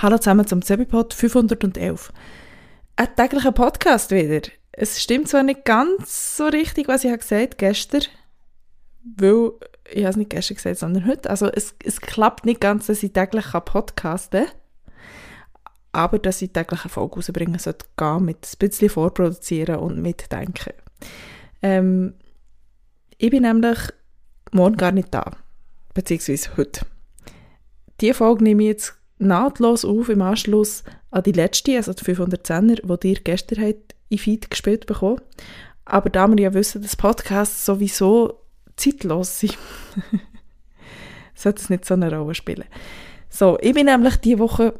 Hallo zusammen zum Zebipod 511. Ein täglicher Podcast wieder. Es stimmt zwar nicht ganz so richtig, was ich gesagt habe gestern, weil ich habe es nicht gestern gesagt, sondern heute. Also es, es klappt nicht ganz, dass ich täglich podcasten kann, aber dass ich täglich eine Folge rausbringen sollte gehen, mit ein bisschen vorproduzieren und mitdenken. Ähm, ich bin nämlich morgen gar nicht da, beziehungsweise heute. Diese Folge nehme ich jetzt nahtlos auf im Anschluss an die letzte, also die 510er, die ihr gestern habt in Feed gespielt bekommen. Aber da wir ja wissen, dass Podcasts sowieso zeitlos sind, sollte es nicht so eine Rolle spielen. So, ich bin nämlich diese Woche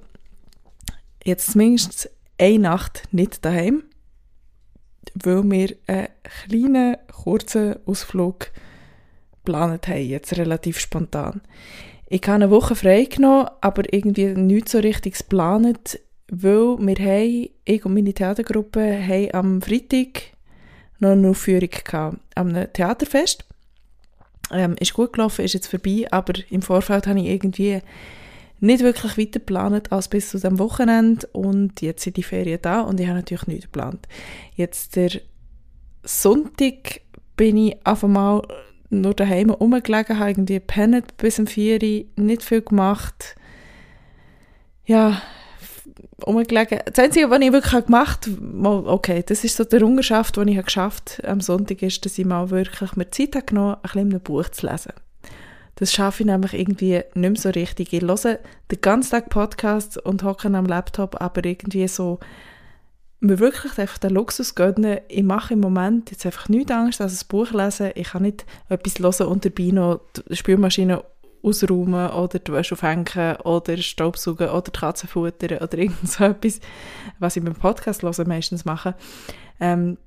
jetzt zumindest eine Nacht nicht daheim, weil wir einen kleinen, kurzen Ausflug geplant haben, jetzt relativ spontan. Ich habe eine Woche frei genommen, aber irgendwie nichts so richtig geplant, weil wir haben, ich und meine Theatergruppe haben am Freitag noch eine Aufführung gehabt, am Theaterfest. Ähm, ist gut gelaufen, ist jetzt vorbei, aber im Vorfeld habe ich irgendwie nicht wirklich weiter geplant als bis zu dem Wochenende und jetzt sind die Ferien da und ich habe natürlich nichts geplant. Jetzt der Sonntag bin ich auf einmal nur daheim rumgelegen, habe irgendwie gepennt bis um 4 Uhr, nicht viel gemacht. Ja, rumgelegen. Das Einzige, was ich wirklich gemacht habe, okay, das ist so der Errungenschaft, die ich geschafft habe am Sonntag, ist, dass ich mal wirklich mir Zeit habe genommen ein bisschen ein Buch zu lesen. Das schaffe ich nämlich irgendwie nicht mehr so richtig. Ich höre den ganzen Tag Podcasts und hocke am Laptop, aber irgendwie so mir wirklich einfach den Luxus gönnen, ich mache im Moment jetzt einfach nichts Angst als ein Buch lesen. Ich kann nicht etwas hören und dabei noch die Spülmaschine ausräumen oder die Wäsche aufhängen oder Staubsaugen oder die Katze futtern oder irgend so etwas, was ich beim Podcast hören meistens mache. Ähm,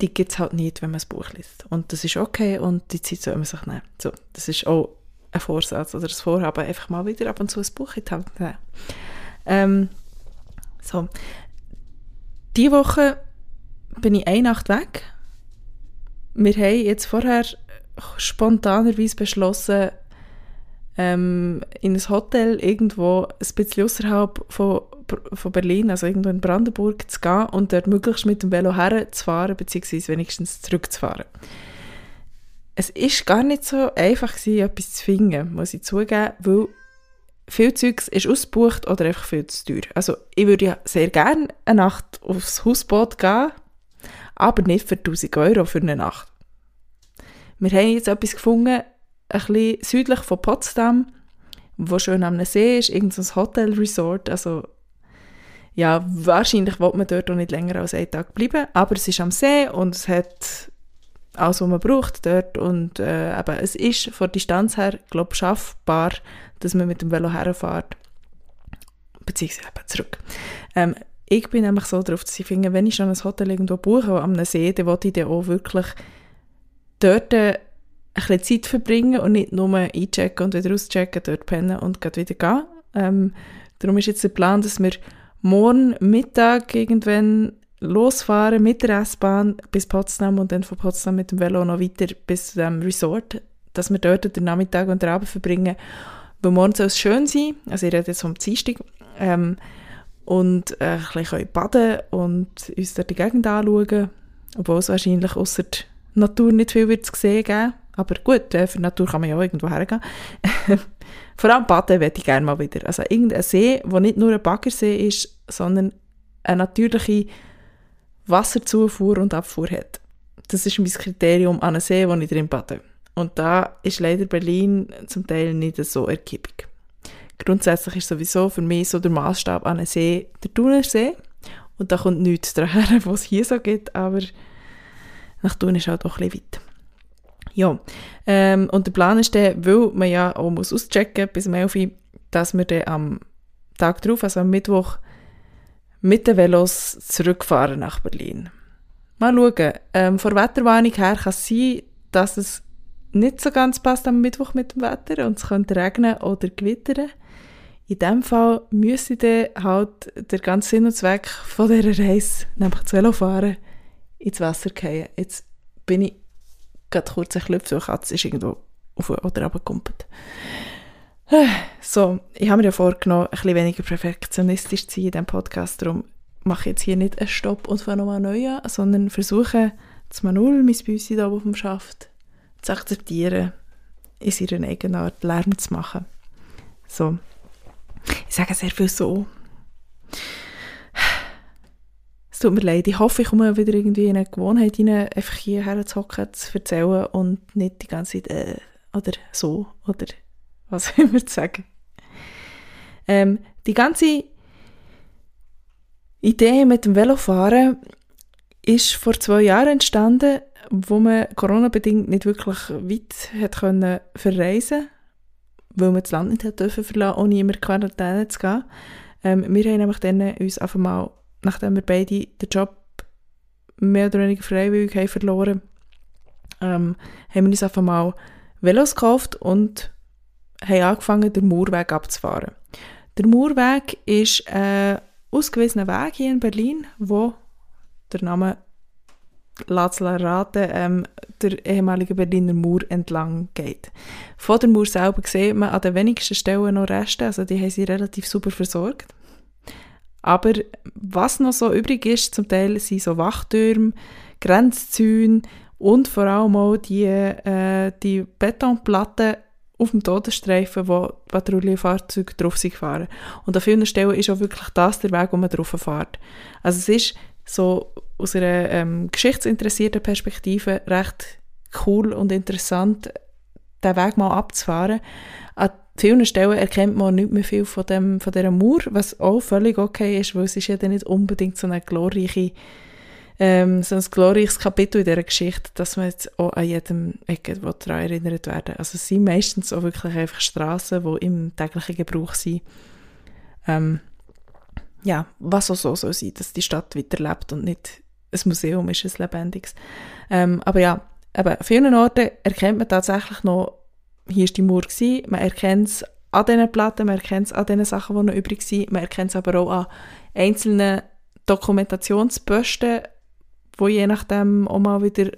die gibt es halt nicht, wenn man ein Buch liest. Und das ist okay und die Zeit soll man sich nehmen. So, das ist auch ein Vorsatz oder das Vorhaben, einfach mal wieder ab und zu ein Buch in die Hand nehmen. Ähm, so, diese Woche bin ich eine Nacht weg. Wir haben jetzt vorher spontanerweise beschlossen, ähm, in ein Hotel irgendwo ein bisschen außerhalb von, von Berlin, also irgendwo in Brandenburg, zu gehen und dort möglichst mit dem Velo herzufahren, beziehungsweise wenigstens zurückzufahren. Es ist gar nicht so einfach gewesen, etwas zu finden, muss ich zugeben, weil viel Zeugs ist ausgebucht oder einfach viel zu teuer. Also ich würde ja sehr gerne eine Nacht aufs Hausboot gehen, aber nicht für 1000 Euro für eine Nacht. Wir haben jetzt etwas gefunden, ein bisschen südlich von Potsdam, wo schön am See ist, irgendein Hotel-Resort, also ja, wahrscheinlich wird man dort auch nicht länger als einen Tag bleiben, aber es ist am See und es hat alles, was man braucht dort und äh, eben, es ist von Distanz her, glaube ich, schaffbar, dass man mit dem Velo herfährt, beziehungsweise eben zurück. Ähm, ich bin nämlich so darauf, dass ich finde, wenn ich schon ein Hotel irgendwo buche, am See, dann will ich dann auch wirklich dort ein bisschen Zeit verbringen und nicht nur einchecken und wieder auschecken, dort pennen und wieder gehen. Ähm, darum ist jetzt der Plan, dass wir morgen Mittag irgendwann losfahren mit der S-Bahn bis Potsdam und dann von Potsdam mit dem Velo noch weiter bis zu dem Resort, dass wir dort den Nachmittag und den Abend verbringen weil morgen soll es schön sein, also ich rede jetzt vom Dienstag, ähm, und äh, ein bisschen baden und uns dort die Gegend anschauen, obwohl es wahrscheinlich außer der Natur nicht viel wird zu geben. Aber gut, äh, für die Natur kann man ja auch irgendwo hergehen. Vor allem baden würde ich gerne mal wieder. Also irgendein See, der nicht nur ein Baggersee ist, sondern eine natürliche Wasserzufuhr und Abfuhr hat. Das ist mein Kriterium an einem See, wo ich drin bade. Und da ist leider Berlin zum Teil nicht so ergiebig. Grundsätzlich ist sowieso für mich so der Maßstab an einem See der Thunersee. Und da kommt nichts daher, was es hier so gibt, aber nach Thun ist halt auch ein bisschen weit. Ja, ähm, und der Plan ist dann, weil man ja auch muss auschecken bis 11 Uhr, dass wir dann am Tag darauf, also am Mittwoch, mit den Velos zurückfahren nach Berlin. Mal schauen. Ähm, von der Wetterwarnung her kann es sein, dass es nicht so ganz passt am Mittwoch mit dem Wetter und es könnte regnen oder gewittern. In dem Fall müsste dann halt der ganze Sinn und Zweck von dieser Reise, nämlich das Velofahren, ins Wasser fallen. Jetzt bin ich gerade kurz ein Klüpf, so Katze ist irgendwo auf oder runtergekumpelt. So, ich habe mir ja vorgenommen, ein bisschen weniger perfektionistisch zu sein in diesem Podcast, darum mache ich jetzt hier nicht einen Stopp und fange nochmal neu an, sondern versuche, das Manuel, mein Büssi da oben Schaft, zu akzeptieren, in seiner eigenen Art Lärm zu machen. So. Ich sage sehr viel so. Es tut mir leid. Ich hoffe, ich komme wieder irgendwie in eine Gewohnheit rein, einfach hierher zu hocken, zu erzählen und nicht die ganze Zeit äh, oder so oder was immer zu sagen. Ähm, die ganze Idee mit dem Velofahren ist vor zwei Jahren entstanden, wo man Corona-bedingt nicht wirklich weit hat können verreisen weil man das Land nicht hat dürfen verlassen, ohne immer Quarantäne zu gehen. Ähm, wir haben nämlich dann uns einfach mal, nachdem wir beide den Job mehr oder weniger freiwillig haben verloren, ähm, haben wir uns einfach mal Velos gekauft und haben angefangen, den Murweg abzufahren. Der Murweg ist ein ausgewiesener Weg hier in Berlin, wo der Name Lazla raten, ähm, der ehemalige Berliner Mauer entlang geht. Von der Mauer selber sieht man an den wenigsten Stellen noch Reste, also die haben sie relativ super versorgt. Aber was noch so übrig ist, zum Teil sind so Wachtürme, Grenzzäune und vor allem auch die, äh, die Betonplatten auf dem Todesstreifen, wo Patrouillenfahrzeuge drauf sind gefahren. Und an vielen Stellen ist auch wirklich das der Weg, wo man drauf fährt. Also es ist so aus einer ähm, geschichtsinteressierten Perspektive recht cool und interessant, den Weg mal abzufahren. An vielen Stellen erkennt man nicht mehr viel von, dem, von dieser Mauer, was auch völlig okay ist, weil es ist ja dann nicht unbedingt so eine glorreiche ähm, so ein glorreiches Kapitel in dieser Geschichte, dass man jetzt auch an jedem Ecke daran erinnert werden Also es sind meistens auch wirklich einfach Straßen, die im täglichen Gebrauch sind. Ähm, ja, was auch so soll sein, dass die Stadt weiterlebt und nicht ein Museum ist, ein lebendiges. Ähm, aber ja, eben, an vielen Orten erkennt man tatsächlich noch, hier war die Mauer, gewesen. man erkennt es an diesen Platten, man erkennt es an den Sachen, die noch übrig sind, man erkennt es aber auch an einzelnen Dokumentationsposten, wo je nachdem auch mal wieder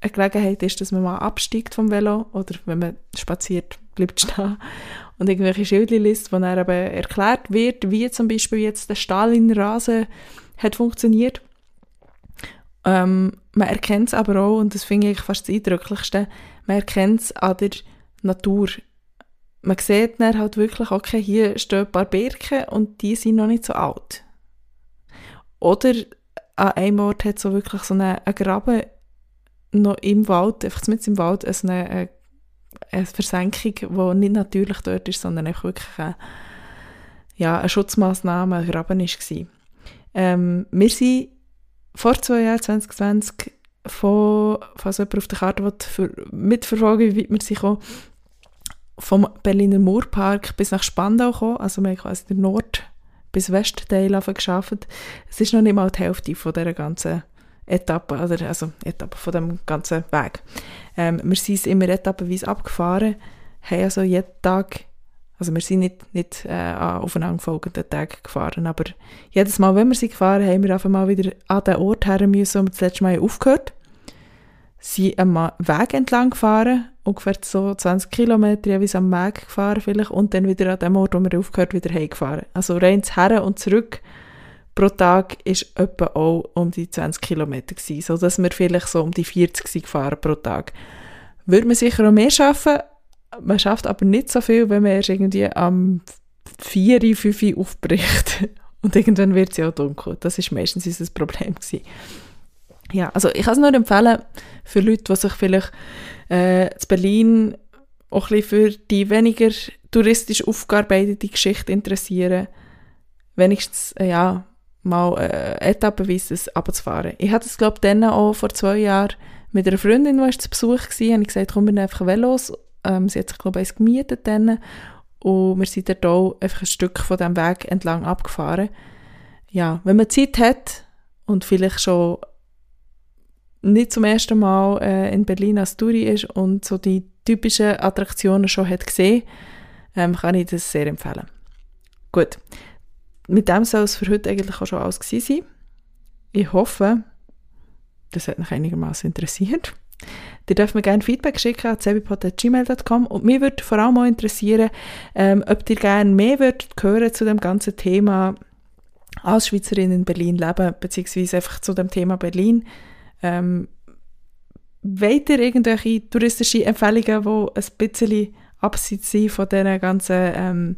eine Gelegenheit ist, dass man mal absteigt vom Velo oder wenn man spaziert, bleibt stehen und irgendwelche Schildchen wo dann eben erklärt wird, wie zum Beispiel jetzt der Stalinrasen hat funktioniert. Ähm, man erkennt es aber auch, und das finde ich fast das Eindrücklichste, man erkennt es an der Natur. Man sieht dann halt wirklich, okay, hier stehen ein paar Birken und die sind noch nicht so alt. Oder an einem Ort hat so wirklich so einen, einen Graben noch im Wald, einfach mit im Wald, also eine, eine, eine Versenkung, die nicht natürlich dort ist, sondern einfach wirklich eine, ja, eine Schutzmaßnahme, ein Graben war. Ähm, wir sind vor zwei Jahren, 2020, von, falls jemand auf der Karte für, mitverfolgen wie wir sich auch vom Berliner Murpark bis nach Spandau gekommen, also wir haben quasi den Nord- bis Westteil geschafft. Es ist noch nicht mal die Hälfte von dieser ganzen Etappe, oder, also Etappe von dem ganzen Weg. Ähm, wir sind immer etappenweise abgefahren, haben also jeden Tag, also wir sind nicht, nicht äh, an aufeinanderfolgenden Tagen gefahren, aber jedes Mal, wenn wir sie gefahren haben, wir einfach mal wieder an den Ort her müssen, wo wir das letzte Mal aufgehört sind am Weg entlang gefahren, ungefähr so 20 Kilometer jeweils am Weg gefahren vielleicht und dann wieder an dem Ort, wo wir aufgehört wieder heimgefahren. Also rein zu Her und zurück pro Tag ist etwa auch um die 20 Kilometer gewesen, so dass wir vielleicht so um die 40 sind gefahren pro Tag. Würde man sicher auch mehr schaffen, man schafft aber nicht so viel, wenn man erst irgendwie am 4, 5 aufbricht und irgendwann wird es ja auch dunkel. Das ist meistens unser Problem gewesen ja, also ich kann es nur empfehlen für Leute, die sich vielleicht äh, in Berlin auch ein bisschen für die weniger touristisch aufgearbeitete Geschichte interessieren, wenigstens äh, ja, mal äh, etappenweise abzufahren. Ich hatte es, glaube ich, auch vor zwei Jahren mit einer Freundin, die zu Besuch war, und ich gesagt, komm, wir einfach Velos. Ähm, sie hat sich, glaube ich, eins gemietet dann. Und wir sind dort auch einfach ein Stück von diesem Weg entlang abgefahren. Ja, wenn man Zeit hat und vielleicht schon nicht zum ersten Mal äh, in Berlin als Touri ist und so die typischen Attraktionen schon hat gesehen, ähm, kann ich das sehr empfehlen. Gut, mit dem soll es für heute eigentlich auch schon alles gewesen sein. Ich hoffe, das hat mich einigermaßen interessiert. Ihr dürft mir gerne Feedback schicken an zebipod.gmail.com und mir würde vor allem auch interessieren, ähm, ob ihr gerne mehr würdet hören zu dem ganzen Thema als Schweizerin in Berlin leben, beziehungsweise einfach zu dem Thema Berlin. Ähm, wollt ihr irgendwelche touristische Empfehlungen, die ein bisschen abseits sind von diesen ganzen ähm,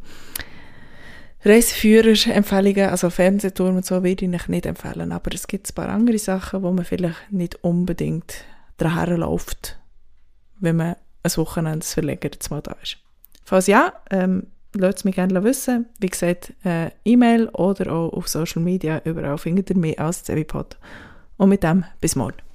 Reiseführer-Empfehlungen, also Fernsehturm und so, würde ich euch nicht empfehlen. Aber es gibt ein paar andere Sachen, wo man vielleicht nicht unbedingt daher läuft, wenn man ein Wochenende verlängert mal da ist. Falls ja, ähm, lasst es mich gerne wissen. Wie gesagt, äh, E-Mail oder auch auf Social Media, überall findet ihr mich als Zevipod. Und mit dem bis morgen.